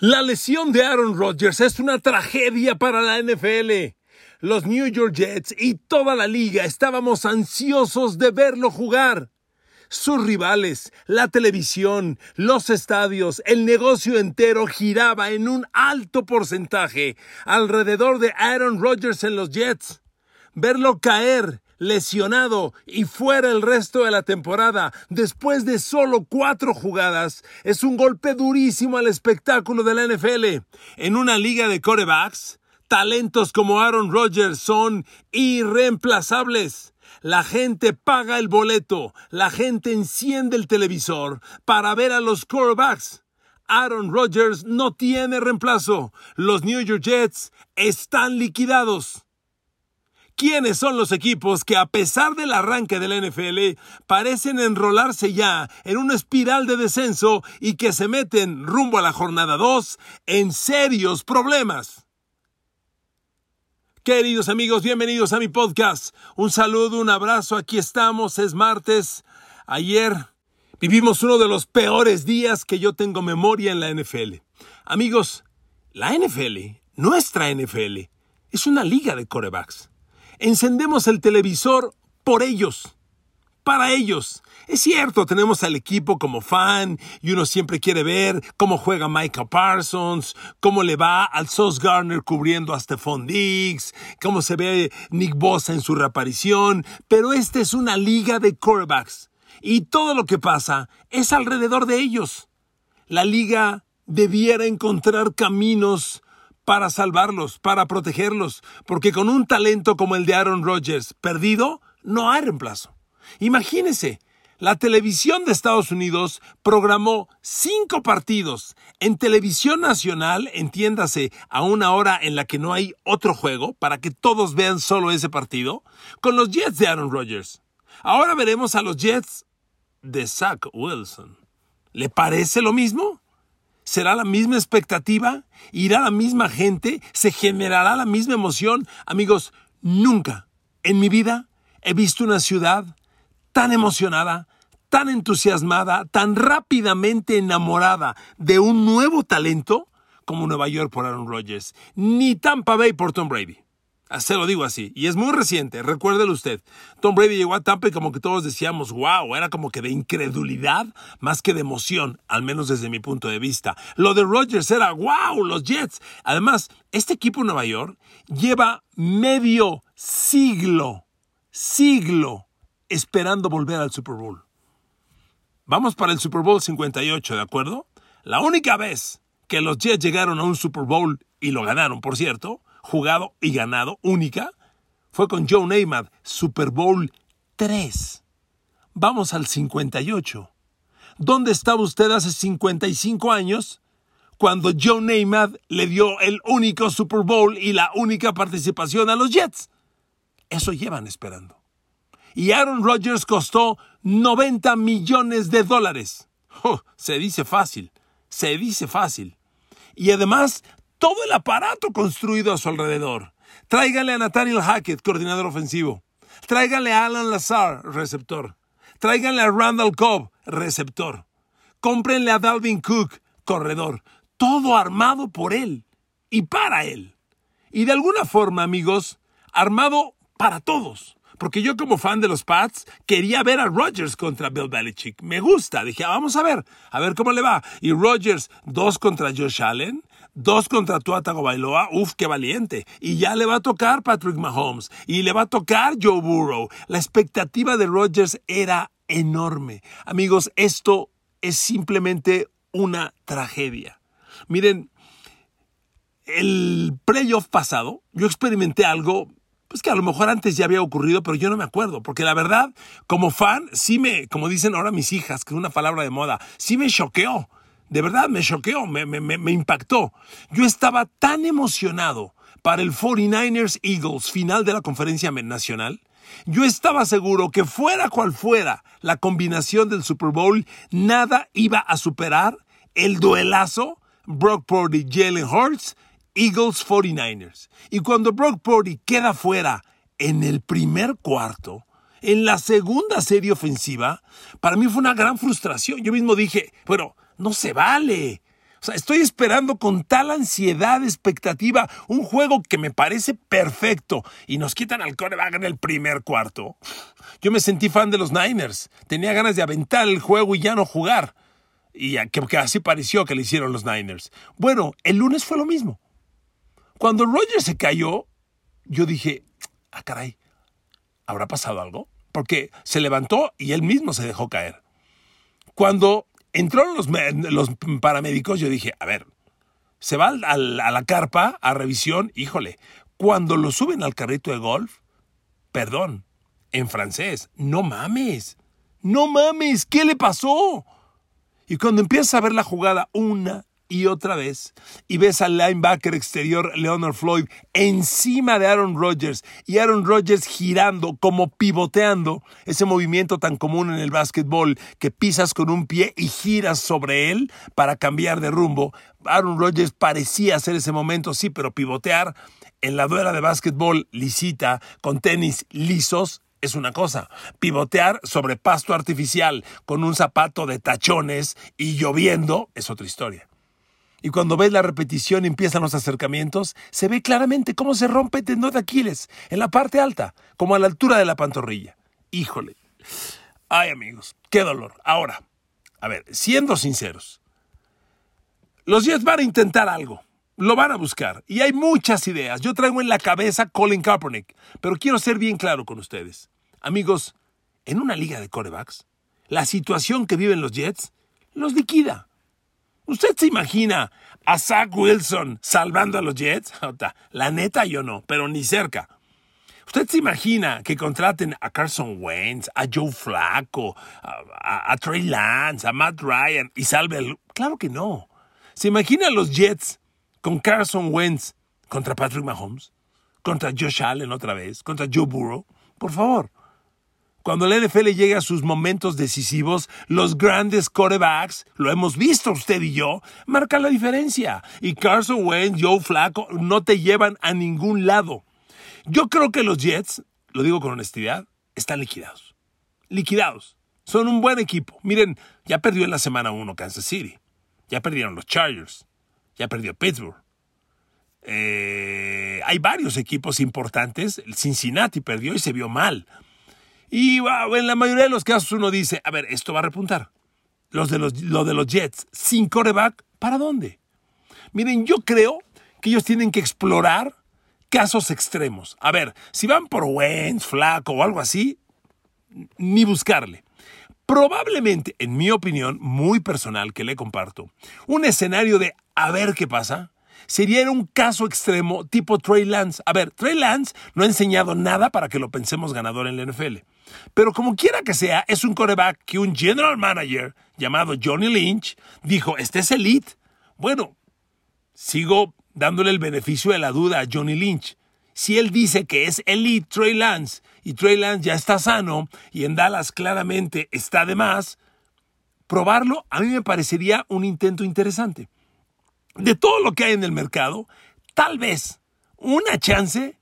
La lesión de Aaron Rodgers es una tragedia para la NFL. Los New York Jets y toda la liga estábamos ansiosos de verlo jugar. Sus rivales, la televisión, los estadios, el negocio entero giraba en un alto porcentaje alrededor de Aaron Rodgers en los Jets. Verlo caer, lesionado y fuera el resto de la temporada después de solo cuatro jugadas es un golpe durísimo al espectáculo de la NFL. En una liga de corebacks, talentos como Aaron Rodgers son irreemplazables. La gente paga el boleto, la gente enciende el televisor para ver a los quarterbacks. Aaron Rodgers no tiene reemplazo. Los New York Jets están liquidados. ¿Quiénes son los equipos que a pesar del arranque del NFL parecen enrolarse ya en una espiral de descenso y que se meten rumbo a la jornada 2 en serios problemas? Queridos amigos, bienvenidos a mi podcast. Un saludo, un abrazo, aquí estamos, es martes. Ayer vivimos uno de los peores días que yo tengo memoria en la NFL. Amigos, la NFL, nuestra NFL, es una liga de corebacks. Encendemos el televisor por ellos, para ellos. Es cierto, tenemos al equipo como fan y uno siempre quiere ver cómo juega Micah Parsons, cómo le va al Sauce Garner cubriendo a Stephon Diggs, cómo se ve Nick Bosa en su reaparición, pero esta es una liga de quarterbacks y todo lo que pasa es alrededor de ellos. La liga debiera encontrar caminos para salvarlos, para protegerlos, porque con un talento como el de Aaron Rodgers perdido, no hay reemplazo. Imagínese, la televisión de Estados Unidos programó cinco partidos en televisión nacional, entiéndase, a una hora en la que no hay otro juego, para que todos vean solo ese partido, con los Jets de Aaron Rodgers. Ahora veremos a los Jets de Zach Wilson. ¿Le parece lo mismo? ¿Será la misma expectativa? ¿Irá la misma gente? ¿Se generará la misma emoción? Amigos, nunca en mi vida he visto una ciudad tan emocionada, tan entusiasmada, tan rápidamente enamorada de un nuevo talento como Nueva York por Aaron Rodgers, ni Tampa Bay por Tom Brady. Se lo digo así, y es muy reciente, recuérdelo usted. Tom Brady llegó a Tampa y como que todos decíamos, wow, era como que de incredulidad más que de emoción, al menos desde mi punto de vista. Lo de Rodgers era, wow, los Jets. Además, este equipo de Nueva York lleva medio siglo, siglo esperando volver al Super Bowl. Vamos para el Super Bowl 58, ¿de acuerdo? La única vez que los Jets llegaron a un Super Bowl y lo ganaron, por cierto, jugado y ganado, única, fue con Joe Namath, Super Bowl 3. Vamos al 58. ¿Dónde estaba usted hace 55 años cuando Joe Namath le dio el único Super Bowl y la única participación a los Jets? Eso llevan esperando y Aaron Rodgers costó 90 millones de dólares. se dice fácil, se dice fácil. Y además, todo el aparato construido a su alrededor. Tráiganle a Nathaniel Hackett, coordinador ofensivo. Tráiganle a Alan Lazar, receptor. Tráiganle a Randall Cobb, receptor. Cómprenle a Dalvin Cook, corredor. Todo armado por él y para él. Y de alguna forma, amigos, armado para todos. Porque yo como fan de los Pats quería ver a Rodgers contra Bill Belichick. Me gusta. Dije, ah, vamos a ver, a ver cómo le va. Y Rodgers, dos contra Josh Allen, dos contra Tua Tagovailoa. Uf, qué valiente. Y ya le va a tocar Patrick Mahomes. Y le va a tocar Joe Burrow. La expectativa de Rodgers era enorme. Amigos, esto es simplemente una tragedia. Miren, el playoff pasado, yo experimenté algo pues que a lo mejor antes ya había ocurrido, pero yo no me acuerdo, porque la verdad, como fan, sí me, como dicen ahora mis hijas, que es una palabra de moda, sí me choqueó, de verdad me choqueó, me, me, impactó. Yo estaba tan emocionado para el 49ers Eagles final de la conferencia nacional. Yo estaba seguro que fuera cual fuera la combinación del Super Bowl, nada iba a superar el duelazo Brock Purdy, Jalen Hurts Eagles 49ers. Y cuando Brock Purdy queda fuera en el primer cuarto, en la segunda serie ofensiva, para mí fue una gran frustración. Yo mismo dije, bueno, no se vale. O sea, estoy esperando con tal ansiedad, expectativa, un juego que me parece perfecto y nos quitan al coreback en el primer cuarto. Yo me sentí fan de los Niners. Tenía ganas de aventar el juego y ya no jugar. Y que, así pareció que le hicieron los Niners. Bueno, el lunes fue lo mismo. Cuando Rogers se cayó, yo dije, ah, caray, ¿habrá pasado algo? Porque se levantó y él mismo se dejó caer. Cuando entraron los, paramédicos, yo dije, a ver, se va a la carpa a revisión, híjole, cuando lo suben al carrito de golf, perdón, en francés, no mames, no mames, ¿qué le pasó? Y cuando empiezas a ver la jugada una y otra vez y ves al linebacker exterior Leonard Floyd encima de Aaron Rodgers y Aaron Rodgers girando como pivoteando, ese movimiento tan común en el básquetbol que pisas con un pie y giras sobre él para cambiar de rumbo. Aaron Rodgers parecía hacer ese momento, sí, pero pivotear en la duela de básquetbol lisita con tenis lisos es una cosa. Pivotear sobre pasto artificial con un zapato de tachones y lloviendo es otra historia. Y cuando ves la repetición empiezan los acercamientos, se ve claramente cómo se rompe el tendón de Aquiles en la parte alta, como a la altura de la pantorrilla. Híjole. Ay, amigos, qué dolor. Ahora, a ver, siendo sinceros, los Jets van a intentar algo. Lo van a buscar. Y hay muchas ideas. Yo traigo en la cabeza Colin Kaepernick. Pero quiero ser bien claro con ustedes. Amigos, en una liga de corebacks, la situación que viven los Jets los liquida. ¿Usted se imagina a Zach Wilson salvando a los Jets? La neta yo no, pero ni cerca. ¿Usted se imagina que contraten a Carson Wentz, a Joe Flacco, a, Trey Lance, a Matt Ryan y salve el... Claro que no. ¿Se imagina a los Jets con Carson Wentz contra Patrick Mahomes? ¿Contra Josh Allen otra vez? ¿Contra Joe Burrow? Por favor. Cuando el NFL llega a sus momentos decisivos, los grandes quarterbacks, lo hemos visto usted y yo, marcan la diferencia. Y Carson Wentz, Joe Flacco, no te llevan a ningún lado. Yo creo que los Jets, lo digo con honestidad, están liquidados. Liquidados. Son un buen equipo. Miren, ya perdió en la semana 1 Kansas City. Ya perdieron los Chargers. Ya perdió Pittsburgh. Eh, hay varios equipos importantes. Cincinnati perdió y se vio mal. Y en la mayoría de los casos uno dice, a ver, esto va a repuntar. Los de los, lo de los Jets, sin coreback, ¿para dónde? Miren, yo creo que ellos tienen que explorar casos extremos. A ver, si van por Wentz, Flaco o algo así, ni buscarle. Probablemente, en mi opinión muy personal que le comparto, un escenario de a ver qué pasa, sería un caso extremo tipo Trey Lance. A ver, Trey Lance no ha enseñado nada para que lo pensemos ganador en la NFL. Pero como quiera que sea, es un coreback que un general manager llamado Johnny Lynch dijo, este es elite. Bueno, sigo dándole el beneficio de la duda a Johnny Lynch. Si él dice que es elite Trey Lance y Trey Lance ya está sano y en Dallas claramente está de más, probarlo a mí me parecería un intento interesante. De todo lo que hay en el mercado, tal vez una chance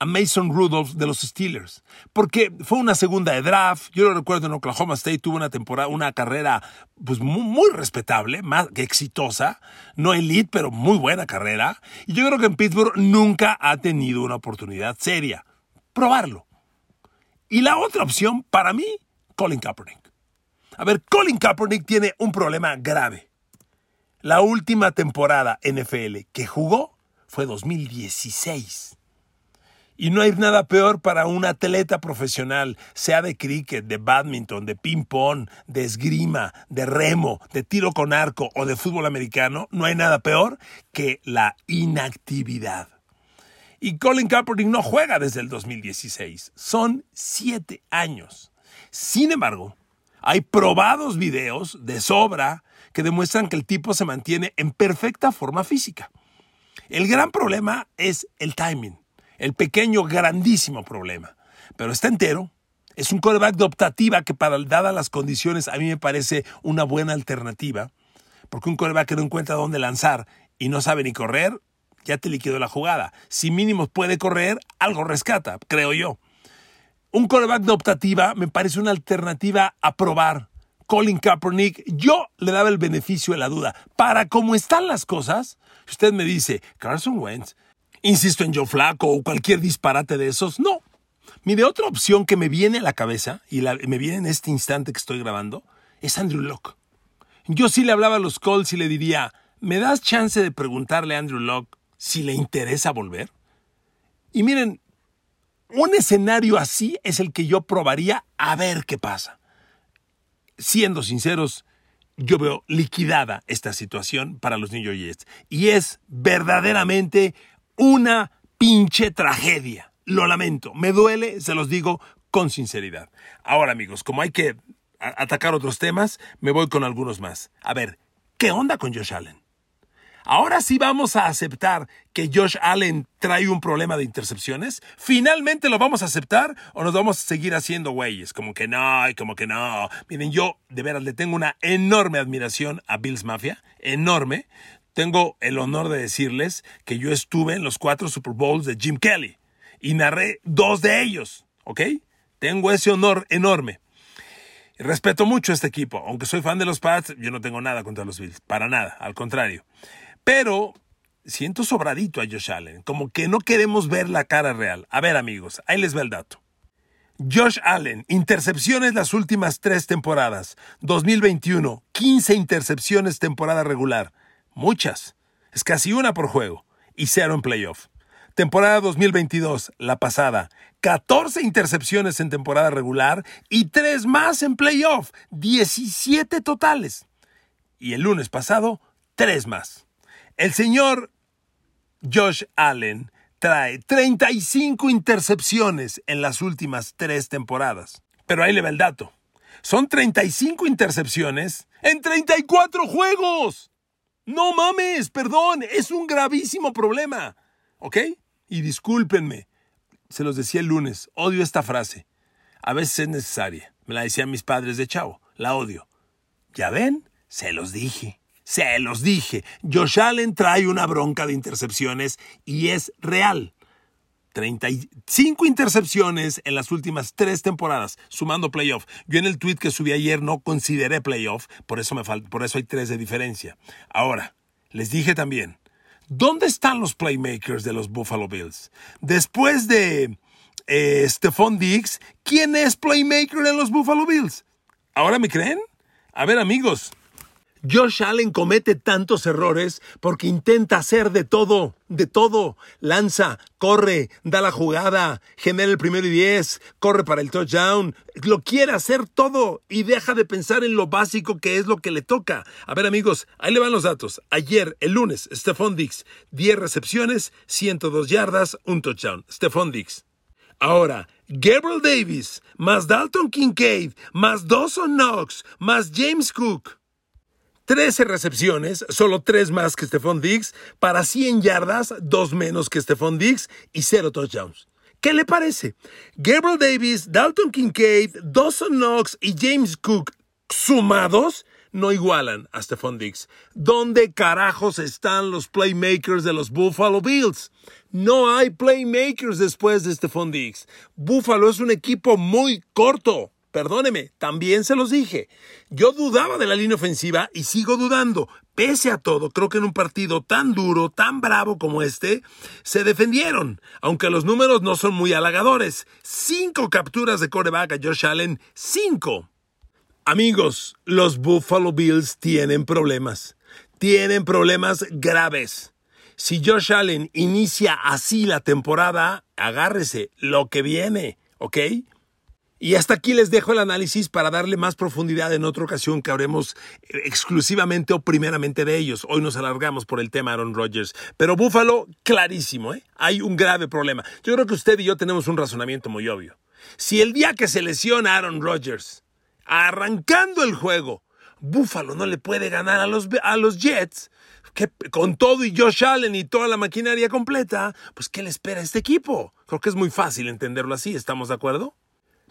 a Mason Rudolph de los Steelers, porque fue una segunda de draft. Yo lo recuerdo en Oklahoma State, tuvo una temporada, una carrera pues muy, respetable, más que exitosa, no elite, pero muy buena carrera. Y yo creo que en Pittsburgh nunca ha tenido una oportunidad seria. Probarlo. Y la otra opción, para mí, Colin Kaepernick. A ver, Colin Kaepernick tiene un problema grave. La última temporada NFL que jugó fue 2016. Y no hay nada peor para un atleta profesional, sea de cricket, de badminton, de ping-pong, de esgrima, de remo, de tiro con arco o de fútbol americano, no hay nada peor que la inactividad. Y Colin Kaepernick no juega desde el 2016. Son siete años. Sin embargo, hay probados videos de sobra que demuestran que el tipo se mantiene en perfecta forma física. El gran problema es el timing el pequeño, grandísimo problema. Pero está entero. Es un coreback de optativa que, para, dadas las condiciones, a mí me parece una buena alternativa. Porque un coreback que no encuentra dónde lanzar y no sabe ni correr, ya te liquidó la jugada. Si mínimo puede correr, algo rescata, creo yo. Un coreback de optativa me parece una alternativa a probar Colin Kaepernick, yo le daba el beneficio de la duda. Para cómo están las cosas, usted me dice, Carson Wentz, insisto en Joe Flaco o cualquier disparate de esos, no. Mire, otra opción que me viene a la cabeza, y me viene en este instante que estoy grabando, es Andrew Locke. Yo sí le hablaba a los Colts y le diría, ¿me das chance de preguntarle a Andrew Locke si le interesa volver? Y miren, un escenario así es el que yo probaría a ver qué pasa. Siendo sinceros, yo veo liquidada esta situación para los New York Jets. Y es verdaderamente una pinche tragedia. Lo lamento, me duele, se los digo con sinceridad. Ahora amigos, como hay que atacar otros temas, me voy con algunos más. A ver, ¿qué onda con Josh Allen? Ahora sí vamos a aceptar que Josh Allen trae un problema de intercepciones. ¿Finalmente lo vamos a aceptar o nos vamos a seguir haciendo güeyes? Como que no, y como que no. Miren, yo de veras le tengo una enorme admiración a Bills Mafia, enorme. Tengo el honor de decirles que yo estuve en los cuatro Super Bowls de Jim Kelly y narré dos de ellos, ¿ok? Tengo ese honor enorme. Respeto mucho a este equipo, aunque soy fan de los Pats, yo no tengo nada contra los Bills, para nada, al contrario. Pero siento sobradito a Josh Allen, como que no queremos ver la cara real. A ver amigos, ahí les va el dato. Josh Allen, intercepciones las últimas tres temporadas. 2021, 15 intercepciones temporada regular. Muchas. Es casi una por juego. Y cero en playoff. Temporada 2022, la pasada. 14 intercepciones en temporada regular y 3 más en playoff. 17 totales. Y el lunes pasado, 3 más. El señor Josh Allen trae 35 intercepciones en las últimas tres temporadas. Pero ahí le va el dato. Son 35 intercepciones en 34 juegos. No mames, perdón, es un gravísimo problema. ¿Ok? Y discúlpenme, se los decía el lunes, odio esta frase. A veces es necesaria. Me la decían mis padres de chavo. La odio. ¿Ya ven? Se los dije. Se los dije, Josh Allen trae una bronca de intercepciones y es real. 35 intercepciones en las últimas tres temporadas, sumando playoff. Yo en el tweet que subí ayer no consideré playoff, por eso, me por eso hay tres de diferencia. Ahora, les dije también, ¿dónde están los playmakers de los Buffalo Bills? Después de eh, Stephon Diggs, ¿quién es playmaker en los Buffalo Bills? ¿Ahora me creen? A ver amigos, Josh Allen comete tantos errores porque intenta hacer de todo, de todo. Lanza, corre, da la jugada, genera el primero y diez, corre para el touchdown. Lo quiere hacer todo y deja de pensar en lo básico que es lo que le toca. A ver amigos, ahí le van los datos. Ayer, el lunes, Stephon Dix, 10 recepciones, 102 yardas, un touchdown. Stephon Dix. Ahora, Gabriel Davis, más Dalton Kincaid, más Dawson Knox, más James Cook. 13 recepciones, solo 3 más que Stephon Diggs, para 100 yardas, 2 menos que Stephon Diggs y 0 touchdowns. ¿Qué le parece? Gabriel Davis, Dalton Kincaid, Dawson Knox y James Cook sumados no igualan a Stephon Diggs. ¿Dónde carajos están los playmakers de los Buffalo Bills? No hay playmakers después de Stephon Diggs. Buffalo es un equipo muy corto. Perdóneme, también se los dije. Yo dudaba de la línea ofensiva y sigo dudando. Pese a todo, creo que en un partido tan duro, tan bravo como este, se defendieron, aunque los números no son muy halagadores. Cinco capturas de coreback a Josh Allen, cinco. Amigos, los Buffalo Bills tienen problemas. Tienen problemas graves. Si Josh Allen inicia así la temporada, agárrese lo que viene, ¿ok? Y hasta aquí les dejo el análisis para darle más profundidad en otra ocasión que habremos eh, exclusivamente o primeramente de ellos. Hoy nos alargamos por el tema Aaron Rodgers. Pero Buffalo, clarísimo, ¿eh? Hay un grave problema. Yo creo que usted y yo tenemos un razonamiento muy obvio. Si el día que se lesiona Aaron Rodgers, arrancando el juego, Buffalo no le puede ganar a los, a los Jets, que con todo y Josh Allen y toda la maquinaria completa, pues ¿qué le espera a este equipo? Creo que es muy fácil entenderlo así, ¿estamos de acuerdo?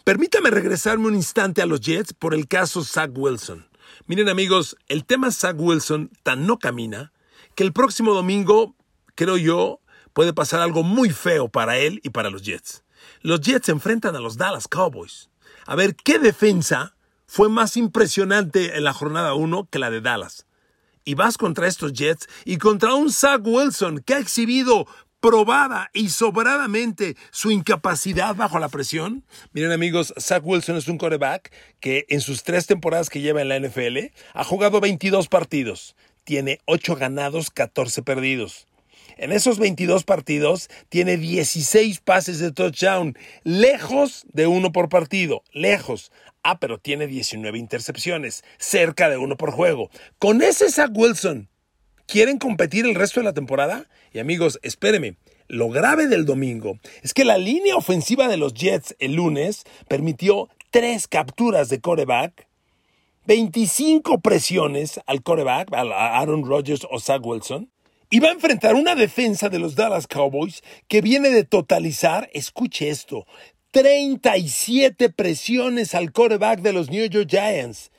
Permítame regresarme un instante a los Jets por el caso Zach Wilson. Miren amigos, el tema Zach Wilson tan no camina que el próximo domingo, creo yo, puede pasar algo muy feo para él y para los Jets. Los Jets enfrentan a los Dallas Cowboys. A ver qué defensa fue más impresionante en la jornada 1 que la de Dallas. Y vas contra estos Jets y contra un Zach Wilson que ha exhibido probada y sobradamente su incapacidad bajo la presión. Miren amigos, Zach Wilson es un coreback que en sus tres temporadas que lleva en la NFL ha jugado 22 partidos. Tiene 8 ganados, 14 perdidos. En esos 22 partidos tiene 16 pases de touchdown, lejos de uno por partido, lejos. Ah, pero tiene 19 intercepciones, cerca de uno por juego. Con ese Zach Wilson, ¿quieren competir el resto de la temporada? Y amigos, espéreme. Lo grave del domingo es que la línea ofensiva de los Jets el lunes permitió tres capturas de coreback, 25 presiones al coreback, a Aaron Rodgers o Zach Wilson, y va a enfrentar una defensa de los Dallas Cowboys que viene de totalizar, escuche esto, 37 presiones al quarterback de los New York Giants,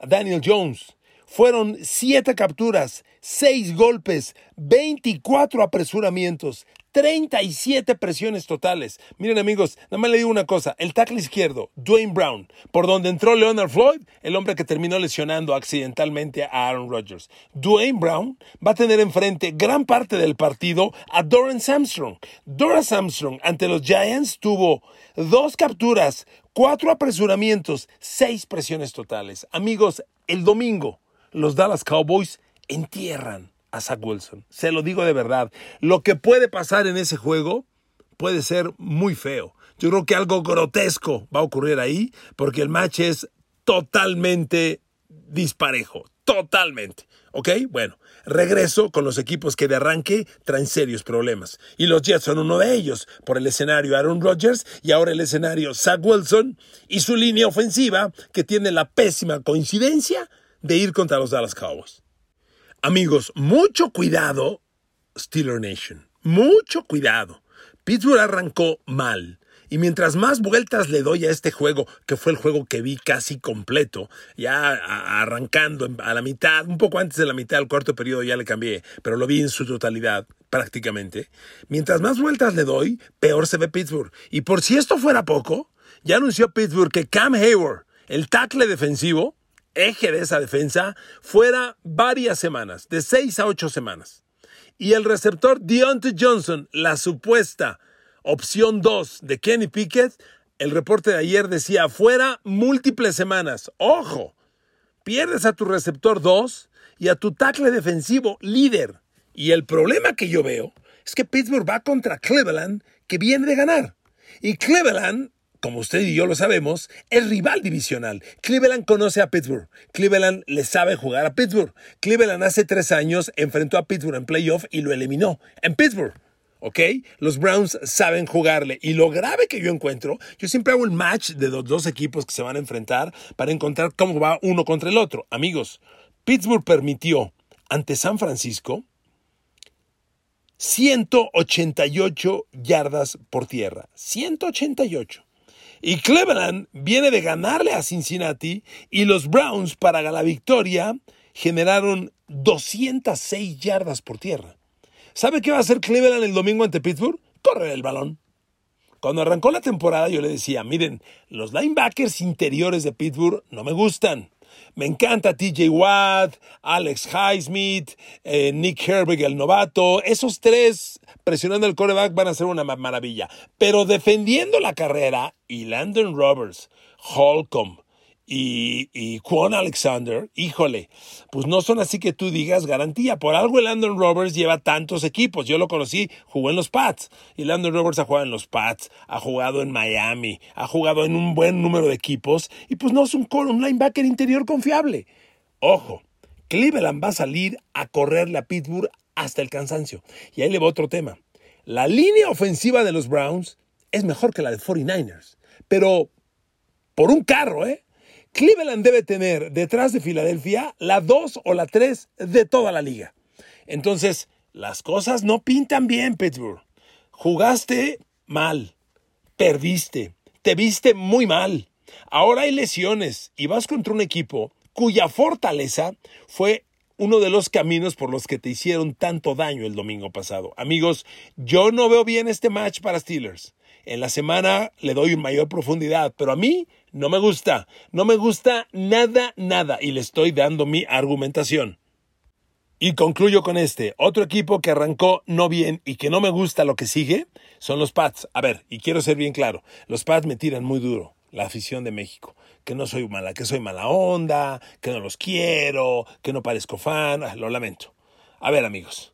Daniel Jones. Fueron 7 capturas, 6 golpes, 24 apresuramientos, 37 presiones totales. Miren amigos, nada más le digo una cosa, el tackle izquierdo, Dwayne Brown, por donde entró Leonard Floyd, el hombre que terminó lesionando accidentalmente a Aaron Rodgers. Dwayne Brown va a tener enfrente gran parte del partido a Doran Armstrong. Doran Armstrong ante los Giants tuvo dos capturas, cuatro apresuramientos, seis presiones totales. Amigos, el domingo los Dallas Cowboys entierran a Zach Wilson. Se lo digo de verdad. Lo que puede pasar en ese juego puede ser muy feo. Yo creo que algo grotesco va a ocurrir ahí porque el match es totalmente disparejo. Totalmente. ¿Ok? Bueno, regreso con los equipos que de arranque traen serios problemas. Y los Jets son uno de ellos, por el escenario Aaron Rodgers y ahora el escenario Zach Wilson y su línea ofensiva que tiene la pésima coincidencia de ir contra los Dallas Cowboys. Amigos, mucho cuidado, Steeler Nation. Mucho cuidado. Pittsburgh arrancó mal. Y mientras más vueltas le doy a este juego, que fue el juego que vi casi completo, ya arrancando a la mitad, un poco antes de la mitad del cuarto periodo ya le cambié, pero lo vi en su totalidad prácticamente. Mientras más vueltas le doy, peor se ve Pittsburgh. Y por si esto fuera poco, ya anunció Pittsburgh que Cam Hayward, el tackle defensivo, eje de esa defensa fuera varias semanas, de seis a ocho semanas. Y el receptor Deontay Johnson, la supuesta opción 2 de Kenny Pickett, el reporte de ayer decía fuera múltiples semanas. ¡Ojo! Pierdes a tu receptor 2 y a tu tackle defensivo líder. Y el problema que yo veo es que Pittsburgh va contra Cleveland, que viene de ganar. Y Cleveland como usted y yo lo sabemos, es rival divisional. Cleveland conoce a Pittsburgh. Cleveland le sabe jugar a Pittsburgh. Cleveland hace tres años enfrentó a Pittsburgh en playoff y lo eliminó en Pittsburgh. ¿ok? Los Browns saben jugarle. Y lo grave que yo encuentro, yo siempre hago el match de dos equipos que se van a enfrentar para encontrar cómo va uno contra el otro. Amigos, Pittsburgh permitió ante San Francisco 188 yardas por tierra. 188. Y Cleveland viene de ganarle a Cincinnati y los Browns para la victoria generaron 206 yardas por tierra. ¿Sabe qué va a hacer Cleveland el domingo ante Pittsburgh? Correr el balón. Cuando arrancó la temporada yo le decía, miren, los linebackers interiores de Pittsburgh no me gustan. Me encanta TJ Watt, Alex Highsmith, eh, Nick Herbig, el novato. Esos tres presionando el coreback van a ser una maravilla. Pero defendiendo la carrera, y Landon Roberts, Holcomb, y, y Quan Alexander, híjole, pues no son así que tú digas garantía. Por algo el Landon Roberts lleva tantos equipos. Yo lo conocí, jugó en los Pats. Y Landon Roberts ha jugado en los Pats, ha jugado en Miami, ha jugado en un buen número de equipos. Y pues no es un, un linebacker interior confiable. Ojo, Cleveland va a salir a correrle a Pittsburgh hasta el cansancio. Y ahí le va otro tema. La línea ofensiva de los Browns es mejor que la de 49ers. Pero por un carro, ¿eh? Cleveland debe tener detrás de Filadelfia la 2 o la 3 de toda la liga. Entonces, las cosas no pintan bien, Pittsburgh. Jugaste mal, perdiste, te viste muy mal. Ahora hay lesiones y vas contra un equipo cuya fortaleza fue uno de los caminos por los que te hicieron tanto daño el domingo pasado. Amigos, yo no veo bien este match para Steelers. En la semana le doy mayor profundidad, pero a mí no me gusta. No me gusta nada, nada. Y le estoy dando mi argumentación. Y concluyo con este. Otro equipo que arrancó no bien y que no me gusta lo que sigue son los Pats. A ver, y quiero ser bien claro. Los Pats me tiran muy duro. La afición de México. Que no soy mala, que soy mala onda, que no los quiero, que no parezco fan. Ah, lo lamento. A ver, amigos.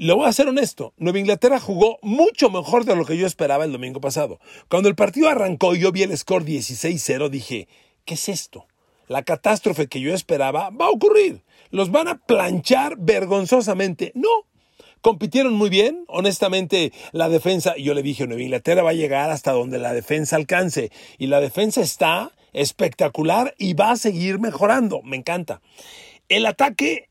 Lo voy a ser honesto, Nueva Inglaterra jugó mucho mejor de lo que yo esperaba el domingo pasado. Cuando el partido arrancó y yo vi el score 16-0, dije, ¿qué es esto? La catástrofe que yo esperaba va a ocurrir. Los van a planchar vergonzosamente. No, compitieron muy bien. Honestamente, la defensa, yo le dije, Nueva Inglaterra va a llegar hasta donde la defensa alcance. Y la defensa está espectacular y va a seguir mejorando. Me encanta. El ataque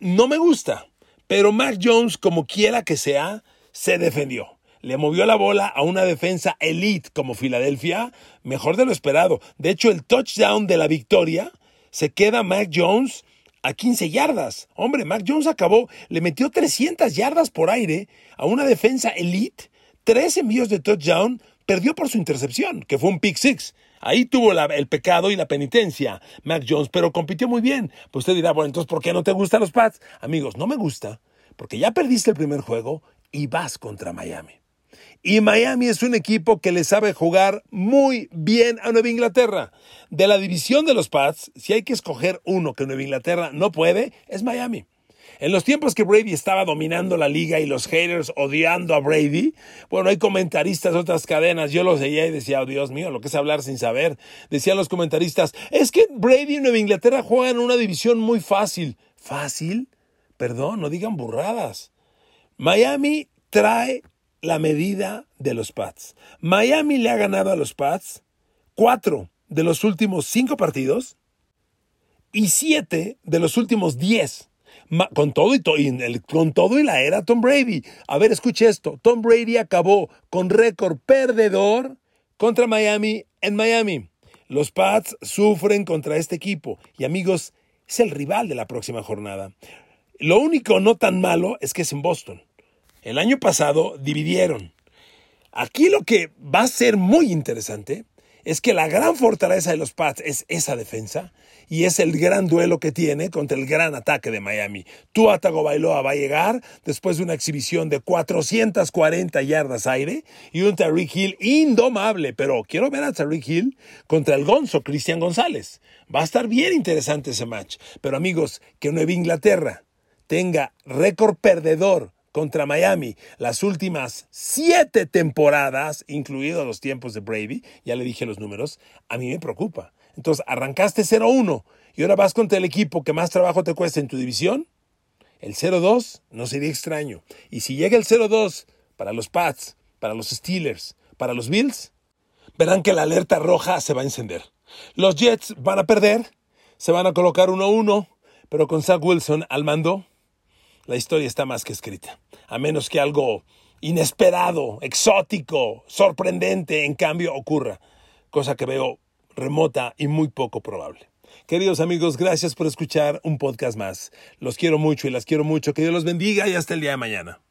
no me gusta. Pero Mac Jones, como quiera que sea, se defendió. Le movió la bola a una defensa elite como Filadelfia, mejor de lo esperado. De hecho, el touchdown de la victoria se queda Mac Jones a 15 yardas. Hombre, Mac Jones acabó, le metió 300 yardas por aire a una defensa elite, tres envíos de touchdown, perdió por su intercepción, que fue un pick six. Ahí tuvo el pecado y la penitencia, Mac Jones, pero compitió muy bien. Pues usted dirá, bueno, entonces, ¿por qué no te gustan los Pats? Amigos, no me gusta, porque ya perdiste el primer juego y vas contra Miami. Y Miami es un equipo que le sabe jugar muy bien a Nueva Inglaterra. De la división de los Pats, si hay que escoger uno que Nueva Inglaterra no puede, es Miami. En los tiempos que Brady estaba dominando la liga y los haters odiando a Brady, bueno, hay comentaristas de otras cadenas, yo los veía y decía, oh, Dios mío, lo que es hablar sin saber. Decían los comentaristas, es que Brady y Nueva Inglaterra juegan una división muy fácil. ¿Fácil? Perdón, no digan burradas. Miami trae la medida de los Pats. Miami le ha ganado a los Pats cuatro de los últimos cinco partidos y siete de los últimos diez con todo, y, con todo y la era Tom Brady. A ver, escuche esto. Tom Brady acabó con récord perdedor contra Miami en Miami. Los Pats sufren contra este equipo y amigos, es el rival de la próxima jornada. Lo único no tan malo es que es en Boston. El año pasado dividieron. Aquí lo que va a ser muy interesante es que la gran fortaleza de los Pats es esa defensa y es el gran duelo que tiene contra el gran ataque de Miami. Tua Tagovailoa va a llegar después de una exhibición de 440 yardas aire y un Tariq Hill indomable, pero quiero ver a Tariq Hill contra el Gonzo Cristian González. Va a estar bien interesante ese match. Pero amigos, que Nueva Inglaterra tenga récord perdedor contra Miami las últimas siete temporadas, incluidos los tiempos de Brady, ya le dije los números, a mí me preocupa. Entonces, arrancaste 0-1 y ahora vas contra el equipo que más trabajo te cuesta en tu división. El 0-2 no sería extraño. Y si llega el 0-2 para los Pats, para los Steelers, para los Bills, verán que la alerta roja se va a encender. Los Jets van a perder, se van a colocar 1-1, pero con Zach Wilson al mando, la historia está más que escrita. A menos que algo inesperado, exótico, sorprendente, en cambio, ocurra. Cosa que veo remota y muy poco probable. Queridos amigos, gracias por escuchar un podcast más. Los quiero mucho y las quiero mucho. Que Dios los bendiga y hasta el día de mañana.